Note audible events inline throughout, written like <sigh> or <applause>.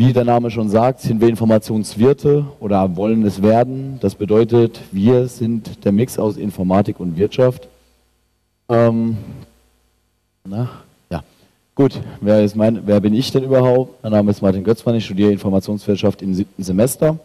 Wie der Name schon sagt, sind wir Informationswirte oder wollen es werden. Das bedeutet, wir sind der Mix aus Informatik und Wirtschaft. Ähm, na, ja, gut. Wer, ist mein, wer bin ich denn überhaupt? Mein Name ist Martin Götzmann. Ich studiere Informationswirtschaft im siebten Semester.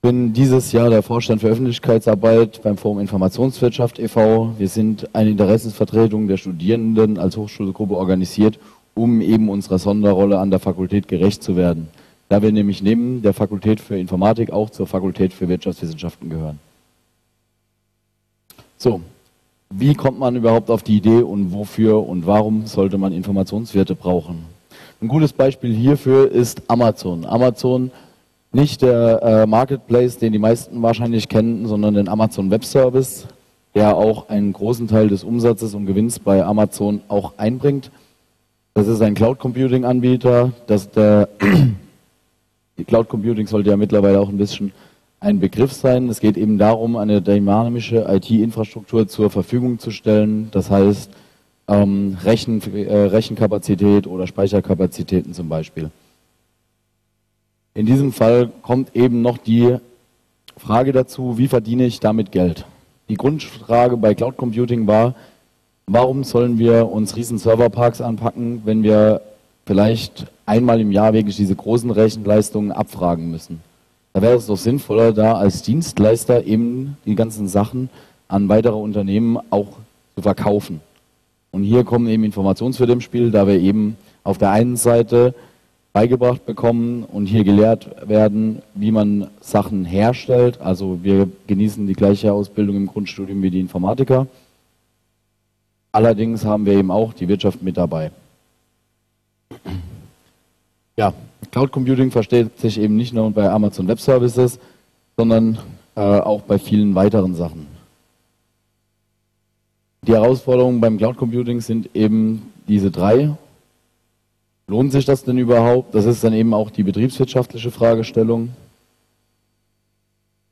Bin dieses Jahr der Vorstand für Öffentlichkeitsarbeit beim Forum Informationswirtschaft e.V. Wir sind eine Interessensvertretung der Studierenden als Hochschulgruppe organisiert um eben unserer Sonderrolle an der Fakultät gerecht zu werden. Da wir nämlich neben der Fakultät für Informatik auch zur Fakultät für Wirtschaftswissenschaften gehören. So, wie kommt man überhaupt auf die Idee und wofür und warum sollte man Informationswerte brauchen? Ein gutes Beispiel hierfür ist Amazon. Amazon nicht der äh, Marketplace, den die meisten wahrscheinlich kennen, sondern den Amazon Web Service, der auch einen großen Teil des Umsatzes und Gewinns bei Amazon auch einbringt. Das ist ein Cloud Computing Anbieter. Das der <clears throat> Cloud Computing sollte ja mittlerweile auch ein bisschen ein Begriff sein. Es geht eben darum, eine dynamische IT-Infrastruktur zur Verfügung zu stellen. Das heißt ähm, Rechen, äh, Rechenkapazität oder Speicherkapazitäten zum Beispiel. In diesem Fall kommt eben noch die Frage dazu, wie verdiene ich damit Geld? Die Grundfrage bei Cloud Computing war, Warum sollen wir uns riesen Serverparks anpacken, wenn wir vielleicht einmal im Jahr wirklich diese großen Rechenleistungen abfragen müssen? Da wäre es doch sinnvoller, da als Dienstleister eben die ganzen Sachen an weitere Unternehmen auch zu verkaufen. Und hier kommen eben Informationswerte im Spiel, da wir eben auf der einen Seite beigebracht bekommen und hier gelehrt werden, wie man Sachen herstellt. Also wir genießen die gleiche Ausbildung im Grundstudium wie die Informatiker. Allerdings haben wir eben auch die Wirtschaft mit dabei. Ja, Cloud Computing versteht sich eben nicht nur bei Amazon Web Services, sondern äh, auch bei vielen weiteren Sachen. Die Herausforderungen beim Cloud Computing sind eben diese drei. Lohnt sich das denn überhaupt? Das ist dann eben auch die betriebswirtschaftliche Fragestellung.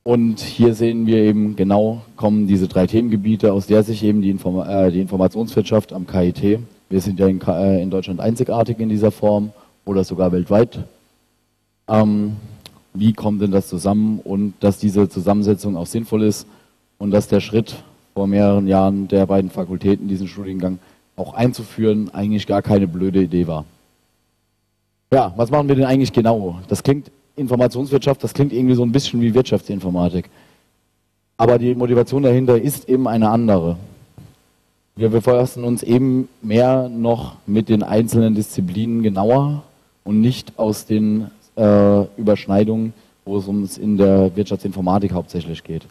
Und hier sehen wir eben genau, kommen diese drei Themengebiete, aus der sich eben die, Inform äh, die Informationswirtschaft am KIT, wir sind ja in, äh, in, Deutschland einzigartig in dieser Form oder sogar weltweit, ähm, wie kommt denn das zusammen und dass diese Zusammensetzung auch sinnvoll ist und dass der Schritt vor mehreren Jahren der beiden Fakultäten diesen Studiengang auch einzuführen eigentlich gar keine blöde Idee war. Ja, was machen wir denn eigentlich genau? Das klingt Informationswirtschaft, das klingt irgendwie so ein bisschen wie Wirtschaftsinformatik. Aber die Motivation dahinter ist eben eine andere. Wir befassen uns eben mehr noch mit den einzelnen Disziplinen genauer und nicht aus den äh, Überschneidungen, wo es uns in der Wirtschaftsinformatik hauptsächlich geht.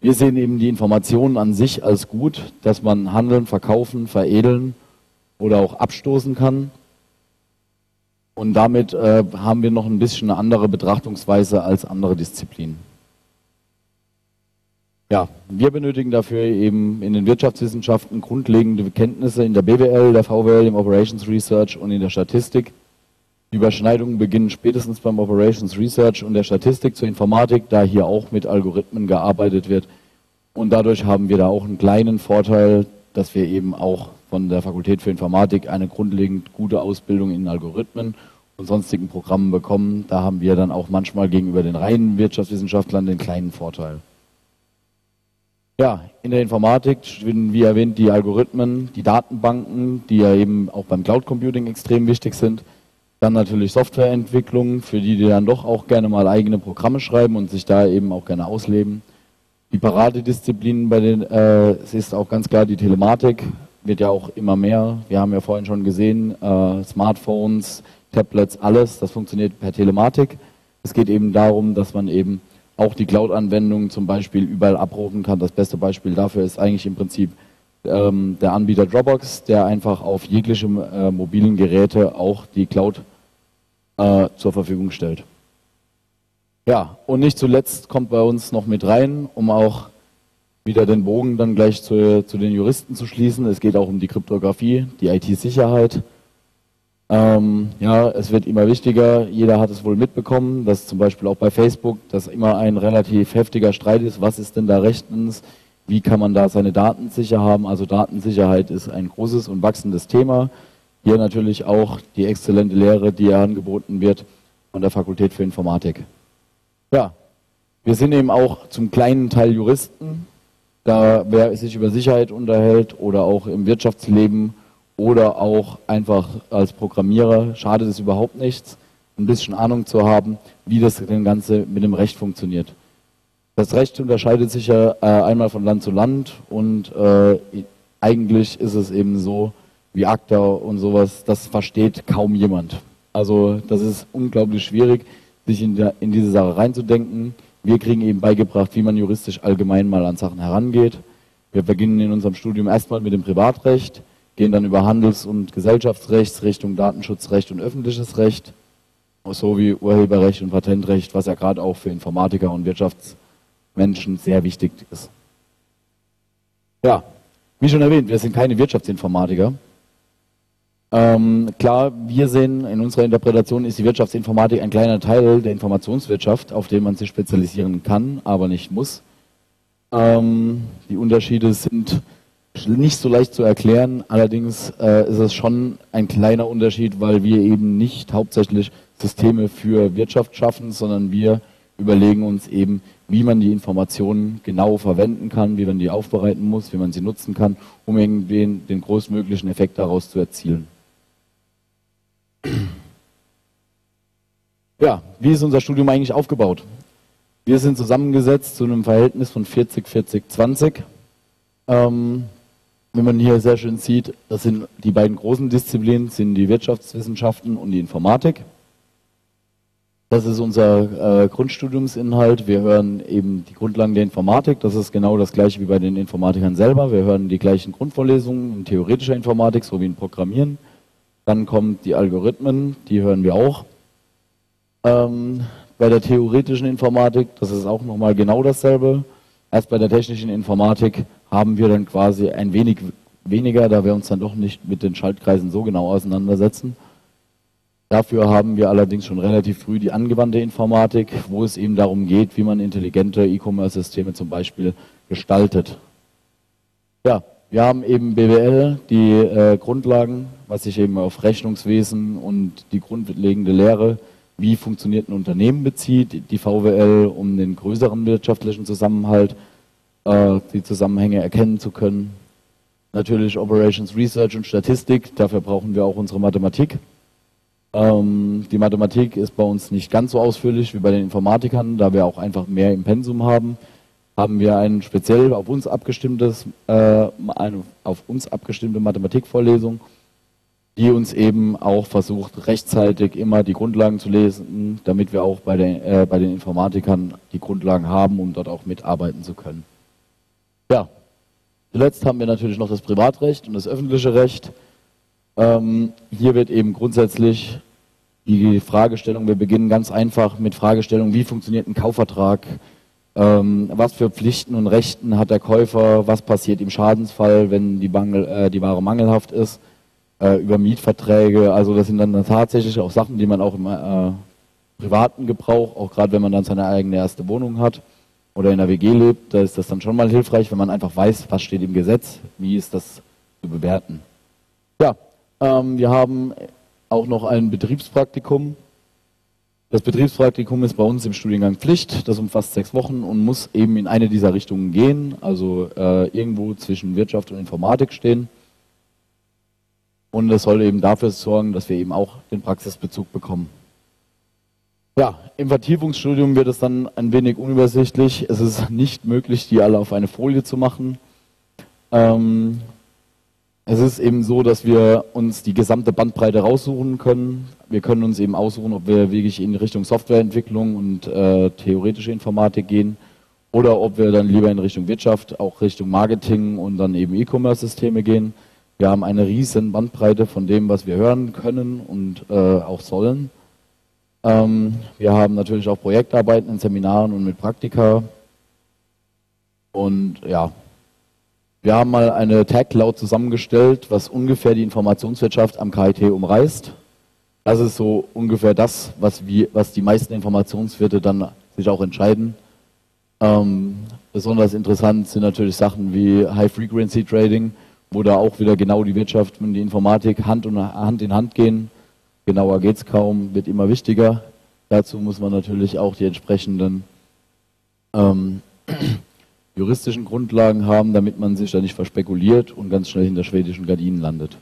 Wir sehen eben die Informationen an sich als gut, dass man handeln, verkaufen, veredeln oder auch abstoßen kann. Und damit äh, haben wir noch ein bisschen eine andere Betrachtungsweise als andere Disziplinen. Ja, wir benötigen dafür eben in den Wirtschaftswissenschaften grundlegende Kenntnisse in der BWL, der VWL, im Operations Research und in der Statistik. Die Überschneidungen beginnen spätestens beim Operations Research und der Statistik zur Informatik, da hier auch mit Algorithmen gearbeitet wird. Und dadurch haben wir da auch einen kleinen Vorteil, dass wir eben auch von der Fakultät für Informatik eine grundlegend gute Ausbildung in Algorithmen und sonstigen Programmen bekommen. Da haben wir dann auch manchmal gegenüber den reinen Wirtschaftswissenschaftlern den kleinen Vorteil. Ja, in der Informatik, wie erwähnt, die Algorithmen, die Datenbanken, die ja eben auch beim Cloud Computing extrem wichtig sind. Dann natürlich Softwareentwicklung, für die, die dann doch auch gerne mal eigene Programme schreiben und sich da eben auch gerne ausleben. Die Paradedisziplinen bei den, äh, es ist auch ganz klar die Telematik, wird ja auch immer mehr. Wir haben ja vorhin schon gesehen, äh, Smartphones, Tablets, alles, das funktioniert per Telematik. Es geht eben darum, dass man eben auch die Cloud-Anwendungen zum Beispiel überall abrufen kann. Das beste Beispiel dafür ist eigentlich im Prinzip ähm, der Anbieter Dropbox, der einfach auf jegliche äh, mobilen Geräte auch die Cloud äh, zur Verfügung stellt. Ja, und nicht zuletzt kommt bei uns noch mit rein, um auch wieder den Bogen dann gleich zu, zu den Juristen zu schließen. Es geht auch um die Kryptographie, die IT-Sicherheit. Ähm, ja, es wird immer wichtiger. Jeder hat es wohl mitbekommen, dass zum Beispiel auch bei Facebook, dass immer ein relativ heftiger Streit ist. Was ist denn da rechtens? Wie kann man da seine Daten sicher haben? Also Datensicherheit ist ein großes und wachsendes Thema. Hier natürlich auch die exzellente Lehre, die angeboten wird, von der Fakultät für Informatik. Ja, wir sind eben auch zum kleinen Teil Juristen. Da wer sich über Sicherheit unterhält oder auch im Wirtschaftsleben oder auch einfach als Programmierer, schadet es überhaupt nichts, ein bisschen Ahnung zu haben, wie das Ganze mit dem Recht funktioniert. Das Recht unterscheidet sich ja äh, einmal von Land zu Land und äh, eigentlich ist es eben so, wie ACTA und sowas, das versteht kaum jemand. Also das ist unglaublich schwierig, sich in, der, in diese Sache reinzudenken. Wir kriegen eben beigebracht, wie man juristisch allgemein mal an Sachen herangeht. Wir beginnen in unserem Studium erstmal mit dem Privatrecht, gehen dann über Handels- und Gesellschaftsrecht Richtung Datenschutzrecht und öffentliches Recht, sowie Urheberrecht und Patentrecht, was ja gerade auch für Informatiker und Wirtschaftsmenschen sehr wichtig ist. Ja, wie schon erwähnt, wir sind keine Wirtschaftsinformatiker. Ähm, klar, wir sehen in unserer Interpretation ist die Wirtschaftsinformatik ein kleiner Teil der Informationswirtschaft, auf den man sich spezialisieren kann, aber nicht muss. Ähm, die Unterschiede sind nicht so leicht zu erklären, allerdings äh, ist es schon ein kleiner Unterschied, weil wir eben nicht hauptsächlich Systeme für Wirtschaft schaffen, sondern wir überlegen uns eben, wie man die Informationen genau verwenden kann, wie man die aufbereiten muss, wie man sie nutzen kann, um irgendwie den größtmöglichen Effekt daraus zu erzielen. <clears throat> Ja, wie ist unser Studium eigentlich aufgebaut? Wir sind zusammengesetzt zu einem Verhältnis von 40, 40, 20. Ähm, wenn man hier sehr schön sieht, das sind die beiden großen Disziplinen, sind die Wirtschaftswissenschaften und die Informatik. Das ist unser äh, Grundstudiumsinhalt. Wir hören eben die Grundlagen der Informatik. Das ist genau das gleiche wie bei den Informatikern selber. Wir hören die gleichen Grundvorlesungen in theoretischer Informatik sowie in Programmieren. Dann kommen die Algorithmen, die hören wir auch. Ähm, bei der theoretischen Informatik, das ist auch nochmal genau dasselbe. Erst bei der technischen Informatik haben wir dann quasi ein wenig weniger, da wir uns dann doch nicht mit den Schaltkreisen so genau auseinandersetzen. Dafür haben wir allerdings schon relativ früh die angewandte Informatik, wo es eben darum geht, wie man intelligente E-Commerce-Systeme zum Beispiel gestaltet. Ja, wir haben eben BWL, die äh, Grundlagen, was sich eben auf Rechnungswesen und die grundlegende Lehre, wie funktioniert ein Unternehmen bezieht, die VWL, um den größeren wirtschaftlichen Zusammenhalt, äh, die Zusammenhänge erkennen zu können. Natürlich Operations Research und Statistik, dafür brauchen wir auch unsere Mathematik. Ähm, die Mathematik ist bei uns nicht ganz so ausführlich wie bei den Informatikern, da wir auch einfach mehr im Pensum haben haben wir ein speziell auf uns abgestimmtes, äh, eine auf uns abgestimmte Mathematikvorlesung, die uns eben auch versucht, rechtzeitig immer die Grundlagen zu lesen, damit wir auch bei den, äh, bei den Informatikern die Grundlagen haben, um dort auch mitarbeiten zu können. Ja, zuletzt haben wir natürlich noch das Privatrecht und das öffentliche Recht. Ähm, hier wird eben grundsätzlich die Fragestellung, wir beginnen ganz einfach mit Fragestellung, wie funktioniert ein Kaufvertrag, ähm, was für Pflichten und Rechten hat der Käufer? Was passiert im Schadensfall, wenn die, Mangel, äh, die Ware mangelhaft ist? Äh, über Mietverträge. Also das sind dann tatsächlich auch Sachen, die man auch im äh, privaten Gebrauch, auch gerade wenn man dann seine eigene erste Wohnung hat oder in der WG lebt, da ist das dann schon mal hilfreich, wenn man einfach weiß, was steht im Gesetz, wie ist das zu bewerten. Ja, ähm, wir haben auch noch ein Betriebspraktikum das Betriebspraktikum ist bei uns im Studiengang Pflicht. Das umfasst sechs Wochen und muss eben in eine dieser Richtungen gehen, also äh, irgendwo zwischen Wirtschaft und Informatik stehen. Und es soll eben dafür sorgen, dass wir eben auch den Praxisbezug bekommen. Ja, im Vertiefungsstudium wird es dann ein wenig unübersichtlich. Es ist nicht möglich, die alle auf eine Folie zu machen. Ähm, es ist eben so, dass wir uns die gesamte Bandbreite raussuchen können. Wir können uns eben aussuchen, ob wir wirklich in Richtung Softwareentwicklung und äh, theoretische Informatik gehen oder ob wir dann lieber in Richtung Wirtschaft, auch Richtung Marketing und dann eben E-Commerce-Systeme gehen. Wir haben eine riesen Bandbreite von dem, was wir hören können und äh, auch sollen. Ähm, wir haben natürlich auch Projektarbeiten in Seminaren und mit Praktika. Und ja, wir haben mal eine Tag Cloud zusammengestellt, was ungefähr die Informationswirtschaft am KIT umreißt. Das ist so ungefähr das, was, wir, was die meisten Informationswirte dann sich auch entscheiden. Ähm, besonders interessant sind natürlich Sachen wie High Frequency Trading, wo da auch wieder genau die Wirtschaft und die Informatik Hand, und, Hand in Hand gehen. Genauer geht es kaum, wird immer wichtiger. Dazu muss man natürlich auch die entsprechenden ähm, juristischen Grundlagen haben, damit man sich da nicht verspekuliert und ganz schnell hinter schwedischen Gardinen landet.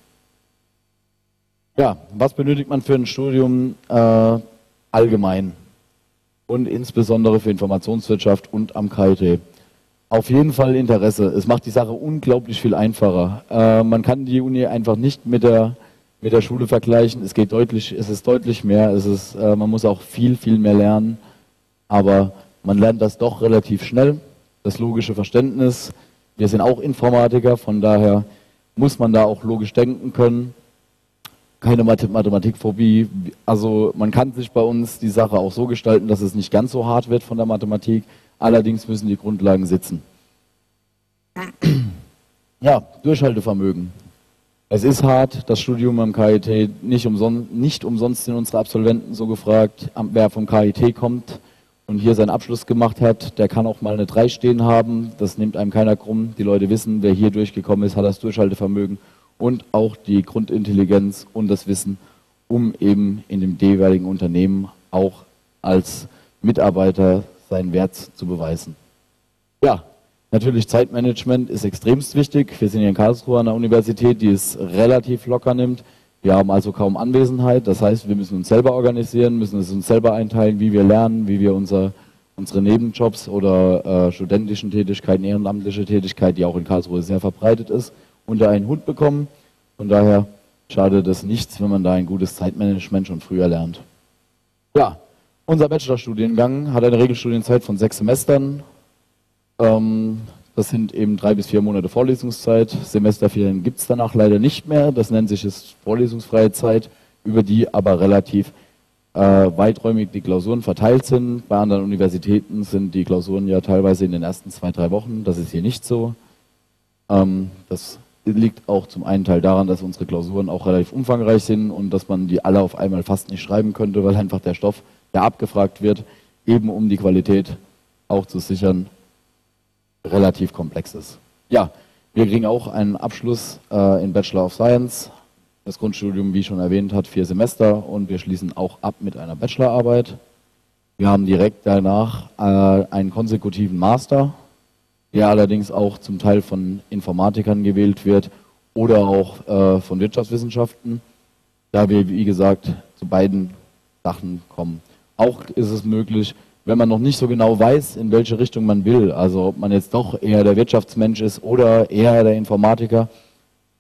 Ja, was benötigt man für ein Studium äh, allgemein und insbesondere für Informationswirtschaft und am KIT? Auf jeden Fall Interesse. Es macht die Sache unglaublich viel einfacher. Äh, man kann die Uni einfach nicht mit der mit der Schule vergleichen. Es geht deutlich, es ist deutlich mehr. Es ist, äh, man muss auch viel, viel mehr lernen. Aber man lernt das doch relativ schnell das logische Verständnis. Wir sind auch Informatiker, von daher muss man da auch logisch denken können. Keine Mathematikphobie. Also man kann sich bei uns die Sache auch so gestalten, dass es nicht ganz so hart wird von der Mathematik. Allerdings müssen die Grundlagen sitzen. Ja, Durchhaltevermögen. Es ist hart, das Studium am KIT, nicht umsonst, nicht umsonst sind unsere Absolventen so gefragt, wer vom KIT kommt und hier seinen Abschluss gemacht hat, der kann auch mal eine 3 stehen haben. Das nimmt einem keiner krumm. Die Leute wissen, wer hier durchgekommen ist, hat das Durchhaltevermögen und auch die Grundintelligenz und das Wissen, um eben in dem jeweiligen Unternehmen auch als Mitarbeiter seinen Wert zu beweisen. Ja, natürlich Zeitmanagement ist extremst wichtig. Wir sind hier in Karlsruhe an der Universität, die es relativ locker nimmt. Wir haben also kaum Anwesenheit, das heißt, wir müssen uns selber organisieren, müssen es uns selber einteilen, wie wir lernen, wie wir unser, unsere Nebenjobs oder äh, studentischen Tätigkeiten, ehrenamtliche Tätigkeit, die auch in Karlsruhe sehr verbreitet ist, unter einen Hut bekommen. Von daher schadet es nichts, wenn man da ein gutes Zeitmanagement schon früher lernt. Ja, unser Bachelorstudiengang hat eine Regelstudienzeit von sechs Semestern. Ähm, das sind eben drei bis vier Monate Vorlesungszeit. Semesterferien gibt es danach leider nicht mehr. Das nennt sich es vorlesungsfreie Zeit, über die aber relativ äh, weiträumig die Klausuren verteilt sind. Bei anderen Universitäten sind die Klausuren ja teilweise in den ersten zwei, drei Wochen. Das ist hier nicht so. Ähm, das liegt auch zum einen Teil daran, dass unsere Klausuren auch relativ umfangreich sind und dass man die alle auf einmal fast nicht schreiben könnte, weil einfach der Stoff, der abgefragt wird, eben um die Qualität auch zu sichern, relativ komplex ist. Ja, wir kriegen auch einen Abschluss äh, in Bachelor of Science. Das Grundstudium, wie schon erwähnt, hat vier Semester und wir schließen auch ab mit einer Bachelorarbeit. Wir haben direkt danach äh, einen konsekutiven Master, der allerdings auch zum Teil von Informatikern gewählt wird oder auch äh, von Wirtschaftswissenschaften, da wir, wie gesagt, zu beiden Sachen kommen. Auch ist es möglich, wenn man noch nicht so genau weiß, in welche Richtung man will, also ob man jetzt doch eher der Wirtschaftsmensch ist oder eher der Informatiker,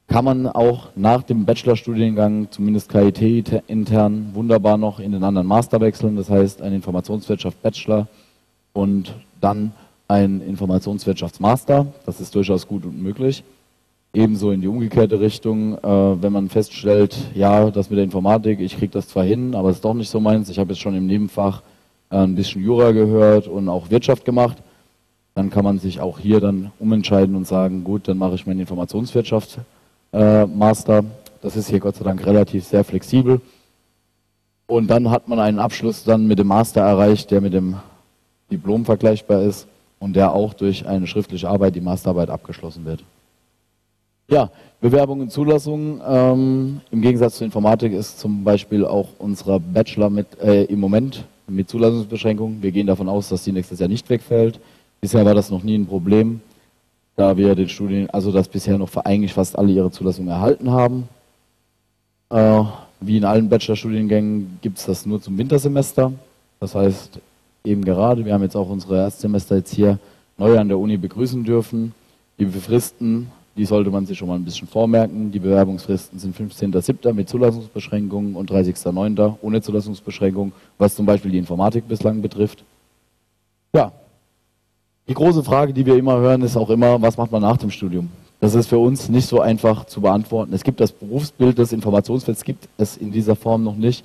kann man auch nach dem Bachelorstudiengang, zumindest KIT intern, wunderbar noch in den anderen Master wechseln. Das heißt, ein Informationswirtschaft Bachelor und dann ein Informationswirtschaftsmaster. Das ist durchaus gut und möglich. Ebenso in die umgekehrte Richtung, äh, wenn man feststellt, ja, das mit der Informatik, ich kriege das zwar hin, aber es ist doch nicht so meins. Ich habe jetzt schon im Nebenfach ein bisschen Jura gehört und auch Wirtschaft gemacht, dann kann man sich auch hier dann umentscheiden und sagen, gut, dann mache ich meinen Informationswirtschaft äh, Master. Das ist hier Gott sei Dank relativ sehr flexibel. Und dann hat man einen Abschluss dann mit dem Master erreicht, der mit dem Diplom vergleichbar ist und der auch durch eine schriftliche Arbeit, die Masterarbeit, abgeschlossen wird. Ja, Bewerbung und Zulassung. Ähm, Im Gegensatz zur Informatik ist zum Beispiel auch unser Bachelor mit äh, im Moment mit Zulassungsbeschränkungen. Wir gehen davon aus, dass die nächstes Jahr nicht wegfällt. Bisher war das noch nie ein Problem, da wir den Studien, also dass bisher noch eigentlich fast alle ihre Zulassung erhalten haben. Äh, wie in allen Bachelorstudiengängen gibt es das nur zum Wintersemester. Das heißt, eben gerade, wir haben jetzt auch unsere Erstsemester jetzt hier neu an der Uni begrüßen dürfen. Die Fristen die sollte man sich schon mal ein bisschen vormerken. Die Bewerbungsfristen sind 15.07. mit Zulassungsbeschränkungen und 30.09. ohne Zulassungsbeschränkung, was zum Beispiel die Informatik bislang betrifft. Ja, die große Frage, die wir immer hören, ist auch immer, was macht man nach dem Studium? Das ist für uns nicht so einfach zu beantworten. Es gibt das Berufsbild des Informationsfelds, gibt es in dieser Form noch nicht,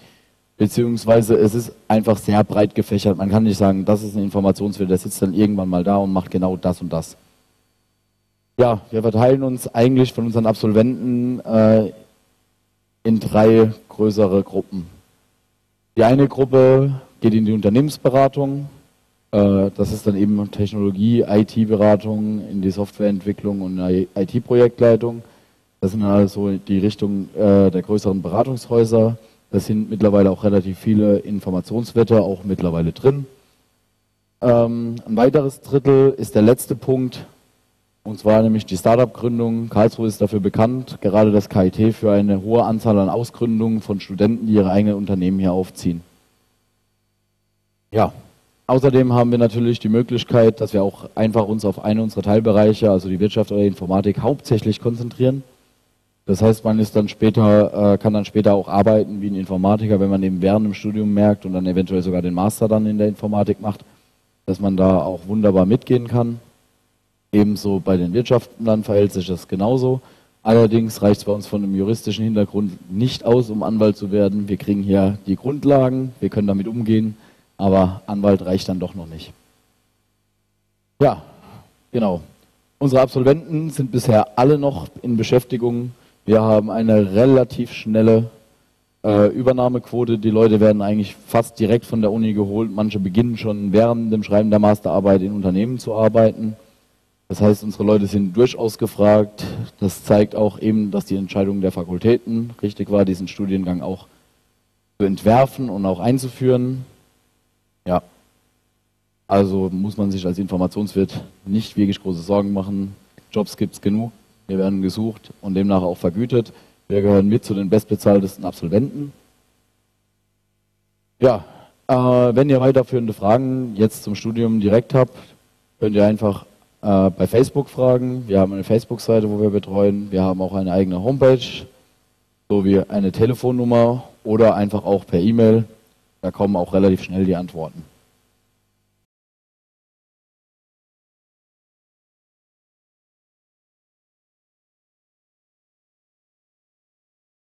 beziehungsweise es ist einfach sehr breit gefächert. Man kann nicht sagen, das ist ein Informationsfeld, der sitzt dann irgendwann mal da und macht genau das und das. Ja, wir verteilen uns eigentlich von unseren Absolventen äh, in drei größere Gruppen. Die eine Gruppe geht in die Unternehmensberatung. Äh, das ist dann eben Technologie, IT-Beratung, in die Softwareentwicklung und IT-Projektleitung. Das sind also die Richtung äh, der größeren Beratungshäuser. Da sind mittlerweile auch relativ viele Informationswerte auch mittlerweile drin. Ähm, ein weiteres Drittel ist der letzte Punkt, und zwar nämlich die Startup-Gründung. Karlsruhe ist dafür bekannt, gerade das KIT für eine hohe Anzahl an Ausgründungen von Studenten, die ihre eigenen Unternehmen hier aufziehen. Ja, außerdem haben wir natürlich die Möglichkeit, dass wir auch einfach uns auf eine unserer Teilbereiche, also die Wirtschaft oder die Informatik, hauptsächlich konzentrieren. Das heißt, man ist dann später, äh, kann dann später auch arbeiten wie ein Informatiker, wenn man eben während dem Studium merkt und dann eventuell sogar den Master dann in der Informatik macht, dass man da auch wunderbar mitgehen kann. Ebenso bei den Wirtschaften verhält sich das genauso. Allerdings reicht es bei uns von einem juristischen Hintergrund nicht aus, um Anwalt zu werden. Wir kriegen hier die Grundlagen, wir können damit umgehen, aber Anwalt reicht dann doch noch nicht. Ja, genau. Unsere Absolventen sind bisher alle noch in Beschäftigung. Wir haben eine relativ schnelle äh, Übernahmequote. Die Leute werden eigentlich fast direkt von der Uni geholt. Manche beginnen schon während dem Schreiben der Masterarbeit in Unternehmen zu arbeiten. Das heißt, unsere Leute sind durchaus gefragt. Das zeigt auch eben, dass die Entscheidung der Fakultäten richtig war, diesen Studiengang auch zu entwerfen und auch einzuführen. Ja, also muss man sich als Informationswirt nicht wirklich große Sorgen machen. Jobs gibt es genug, wir werden gesucht und demnach auch vergütet. Wir gehören mit zu den bestbezahltesten Absolventen. Ja, äh, wenn ihr weiterführende Fragen jetzt zum Studium direkt habt, könnt ihr einfach äh, bei Facebook fragen. Wir haben eine Facebook-Seite, wo wir betreuen. Wir haben auch eine eigene Homepage sowie eine Telefonnummer oder einfach auch per E-Mail. Da kommen auch relativ schnell die Antworten.